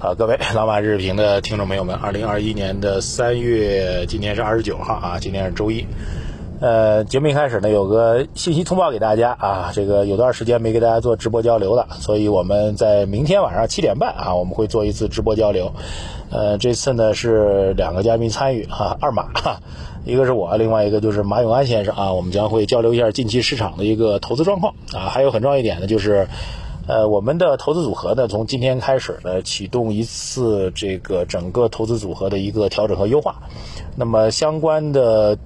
好，各位老马日评的听众朋友们，二零二一年的三月，今天是二十九号啊，今天是周一。呃，节目一开始呢，有个信息通报给大家啊，这个有段时间没给大家做直播交流了，所以我们在明天晚上七点半啊，我们会做一次直播交流。呃，这次呢是两个嘉宾参与哈，二马，一个是我，另外一个就是马永安先生啊，我们将会交流一下近期市场的一个投资状况啊，还有很重要一点呢，就是。呃，我们的投资组合呢，从今天开始呢，启动一次这个整个投资组合的一个调整和优化。那么相关的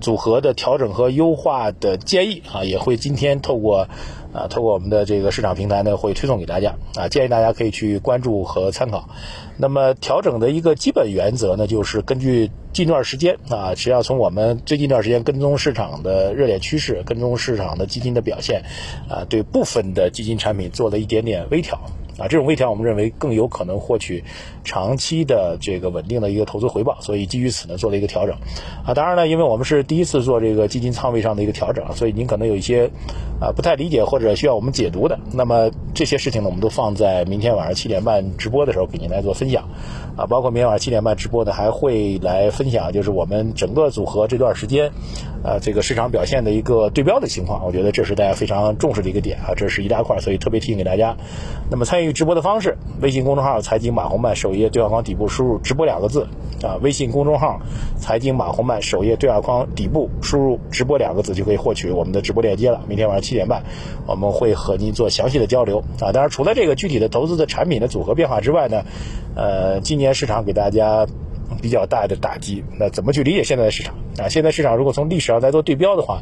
组合的调整和优化的建议啊，也会今天透过啊，通过我们的这个市场平台呢，会推送给大家啊，建议大家可以去关注和参考。那么调整的一个基本原则呢，就是根据。近段时间啊，实际上从我们最近一段时间跟踪市场的热点趋势，跟踪市场的基金的表现，啊，对部分的基金产品做了一点点微调。啊，这种微调我们认为更有可能获取长期的这个稳定的一个投资回报，所以基于此呢做了一个调整。啊，当然呢，因为我们是第一次做这个基金仓位上的一个调整，所以您可能有一些啊不太理解或者需要我们解读的。那么这些事情呢，我们都放在明天晚上七点半直播的时候给您来做分享。啊，包括明天晚上七点半直播呢，还会来分享就是我们整个组合这段时间啊这个市场表现的一个对标的情况。我觉得这是大家非常重视的一个点啊，这是一大块，所以特别提醒给大家。那么参与。直播的方式，微信公众号“财经马红漫”首页对话框底部输入“直播”两个字啊，微信公众号“财经马红漫”首页对话框底部输入“直播”两个字就可以获取我们的直播链接了。明天晚上七点半，我们会和您做详细的交流啊。当然，除了这个具体的投资的产品的组合变化之外呢，呃，今年市场给大家。比较大的打击，那怎么去理解现在的市场啊？现在市场如果从历史上来做对标的话，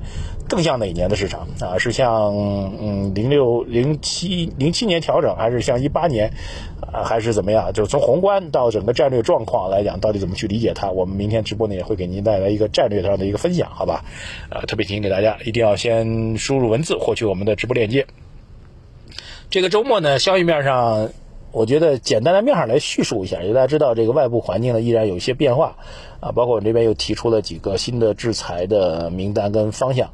更像哪年的市场啊？是像嗯零六零七零七年调整，还是像一八年啊？还是怎么样？就是从宏观到整个战略状况来讲，到底怎么去理解它？我们明天直播呢也会给您带来一个战略上的一个分享，好吧？啊，特别提醒给大家，一定要先输入文字获取我们的直播链接。这个周末呢，消息面上。我觉得简单的面上来叙述一下，因为大家知道这个外部环境呢依然有一些变化，啊，包括我们这边又提出了几个新的制裁的名单跟方向。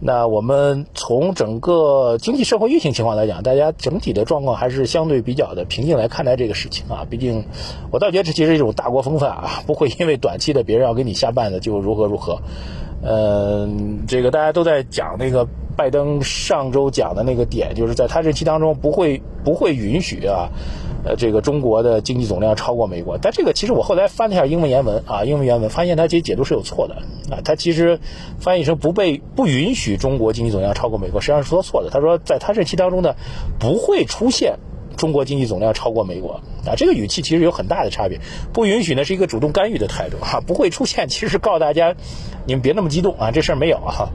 那我们从整个经济社会运行情况来讲，大家整体的状况还是相对比较的平静来看待这个事情啊。毕竟，我倒觉得这其实是一种大国风范啊，不会因为短期的别人要给你下绊子就如何如何。嗯，这个大家都在讲那个。拜登上周讲的那个点，就是在他任期当中不会不会允许啊，呃，这个中国的经济总量超过美国。但这个其实我后来翻了一下英文原文啊，英文原文发现他其实解读是有错的啊，他其实翻译成不被不允许中国经济总量超过美国，实际上是说错的。他说在他任期当中呢，不会出现。中国经济总量超过美国啊，这个语气其实有很大的差别。不允许呢是一个主动干预的态度哈，不会出现。其实告诉大家，你们别那么激动啊，这事儿没有啊。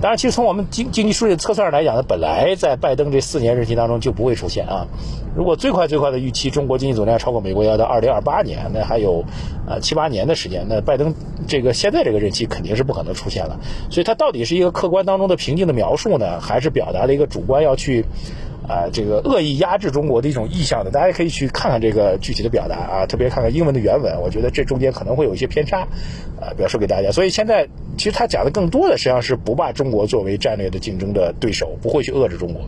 当然，其实从我们经经济数据测算上来讲呢，本来在拜登这四年任期当中就不会出现啊。如果最快最快的预期，中国经济总量超过美国要到二零二八年，那还有啊七八年的时间，那拜登这个现在这个任期肯定是不可能出现了。所以它到底是一个客观当中的平静的描述呢，还是表达了一个主观要去？啊，这个恶意压制中国的一种意向的，大家可以去看看这个具体的表达啊，特别看看英文的原文，我觉得这中间可能会有一些偏差，啊，表述给大家。所以现在其实他讲的更多的实际上是不把中国作为战略的竞争的对手，不会去遏制中国。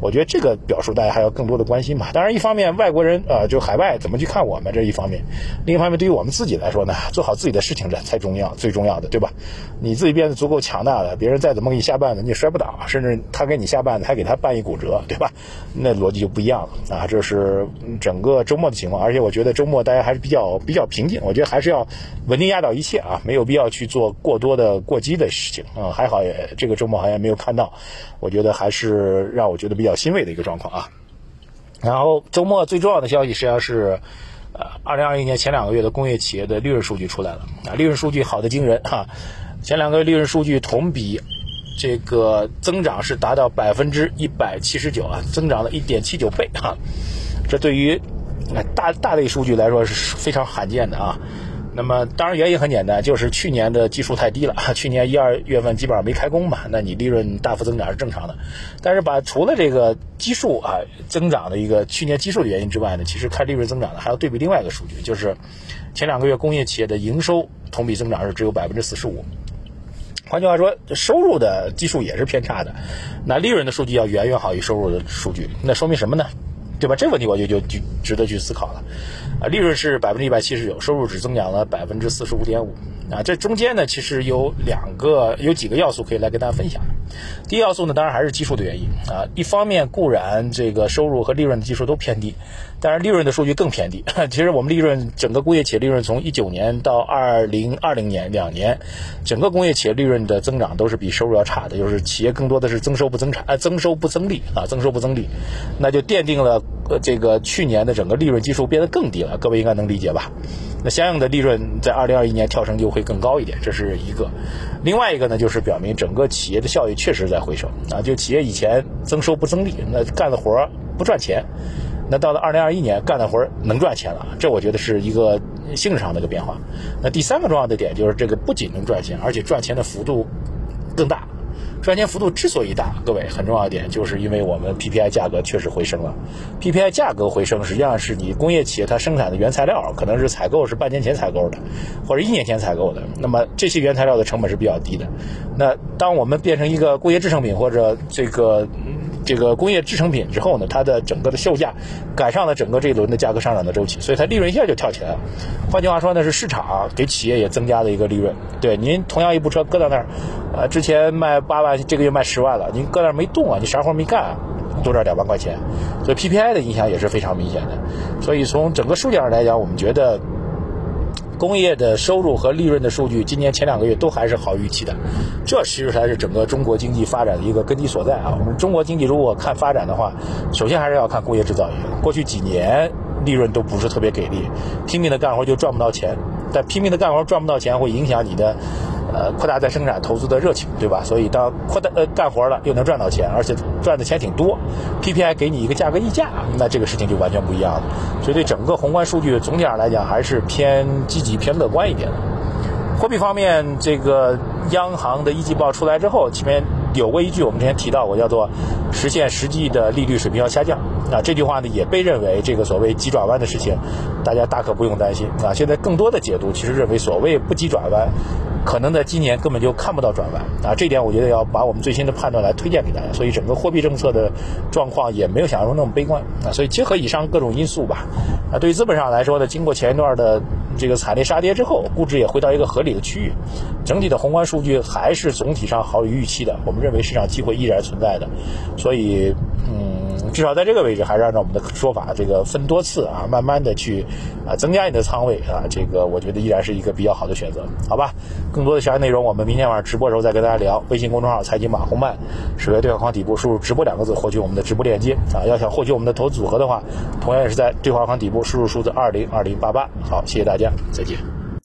我觉得这个表述大家还要更多的关心吧。当然，一方面外国人啊，就海外怎么去看我们这一方面，另一方面对于我们自己来说呢，做好自己的事情这才重要，最重要的，对吧？你自己变得足够强大了，别人再怎么给你下绊子，你也摔不倒，甚至他给你下绊子，还给他绊一骨折，对吧？那逻辑就不一样了啊！这是整个周末的情况，而且我觉得周末大家还是比较比较平静，我觉得还是要稳定压倒一切啊，没有必要去做过多的过激的事情啊。还好也这个周末好像没有看到，我觉得还是让我觉得比较欣慰的一个状况啊。然后周末最重要的消息实际上是，呃，二零二一年前两个月的工业企业的利润数据出来了啊，利润数据好的惊人哈，前两个月利润数据同比。这个增长是达到百分之一百七十九啊，增长了一点七九倍啊，这对于大大类数据来说是非常罕见的啊。那么当然原因很简单，就是去年的基数太低了，去年一二月份基本上没开工嘛，那你利润大幅增长是正常的。但是把除了这个基数啊增长的一个去年基数的原因之外呢，其实看利润增长的还要对比另外一个数据，就是前两个月工业企业的营收同比增长是只有百分之四十五。换句话说，收入的基数也是偏差的，那利润的数据要远远好于收入的数据，那说明什么呢？对吧？这问题我就就就值得去思考了。啊，利润是百分之一百七十九，收入只增长了百分之四十五点五。啊，这中间呢，其实有两个有几个要素可以来跟大家分享。第一要素呢，当然还是基数的原因啊。一方面固然这个收入和利润的基数都偏低，但是利润的数据更偏低。其实我们利润整个工业企业利润从一九年到二零二零年两年，整个工业企业利润的增长都是比收入要差的，就是企业更多的是增收不增产，呃，增收不增利啊，增收不增利，那就奠定了呃这个去年的整个利润基数变得更低了。各位应该能理解吧？那相应的利润在二零二一年跳升就会会更高一点，这是一个。另外一个呢，就是表明整个企业的效益确实在回升啊。就企业以前增收不增利，那干的活儿不赚钱，那到了二零二一年干的活儿能赚钱了，这我觉得是一个性质上的一个变化。那第三个重要的点就是这个不仅能赚钱，而且赚钱的幅度更大。赚钱幅度之所以大，各位很重要一点，就是因为我们 PPI 价格确实回升了。PPI 价格回升，实际上是你工业企业它生产的原材料可能是采购是半年前采购的，或者一年前采购的，那么这些原材料的成本是比较低的。那当我们变成一个工业制成品或者这个。这个工业制成品之后呢，它的整个的售价赶上了整个这一轮的价格上涨的周期，所以它利润一下就跳起来了。换句话说呢，是市场给企业也增加了一个利润。对，您同样一部车搁到那儿，呃，之前卖八万，这个月卖十万了，您搁那儿没动啊，你啥活没干，多赚两万块钱。所以 PPI 的影响也是非常明显的。所以从整个数据上来讲，我们觉得。工业的收入和利润的数据，今年前两个月都还是好预期的，这其实才是整个中国经济发展的一个根基所在啊。我们中国经济如果看发展的话，首先还是要看工业制造业。过去几年利润都不是特别给力，拼命的干活就赚不到钱，但拼命的干活赚不到钱会影响你的。呃，扩大再生产投资的热情，对吧？所以当扩大呃干活了，又能赚到钱，而且赚的钱挺多，PPI 给你一个价格溢价，那这个事情就完全不一样了。所以对整个宏观数据总体上来讲，还是偏积极、偏乐观一点的。货币方面，这个央行的一季报出来之后，前面有过一句我们之前提到过，叫做实现实际的利率水平要下降。那这句话呢，也被认为这个所谓急转弯的事情，大家大可不用担心啊。现在更多的解读其实认为，所谓不急转弯。可能在今年根本就看不到转弯啊，这点我觉得要把我们最新的判断来推荐给大家。所以整个货币政策的状况也没有想象中那么悲观啊。所以结合以上各种因素吧，啊，对于资本上来说呢，经过前一段的这个惨烈杀跌之后，估值也回到一个合理的区域，整体的宏观数据还是总体上好于预期的。我们认为市场机会依然存在的，所以。至少在这个位置，还是按照我们的说法，这个分多次啊，慢慢的去啊增加你的仓位啊，这个我觉得依然是一个比较好的选择，好吧？更多的详细内容，我们明天晚上直播的时候再跟大家聊。微信公众号财经马红漫，首页对话框底部输入“直播”两个字，获取我们的直播链接啊。要想获取我们的投资组合的话，同样也是在对话框底部输入数字二零二零八八。好，谢谢大家，再见。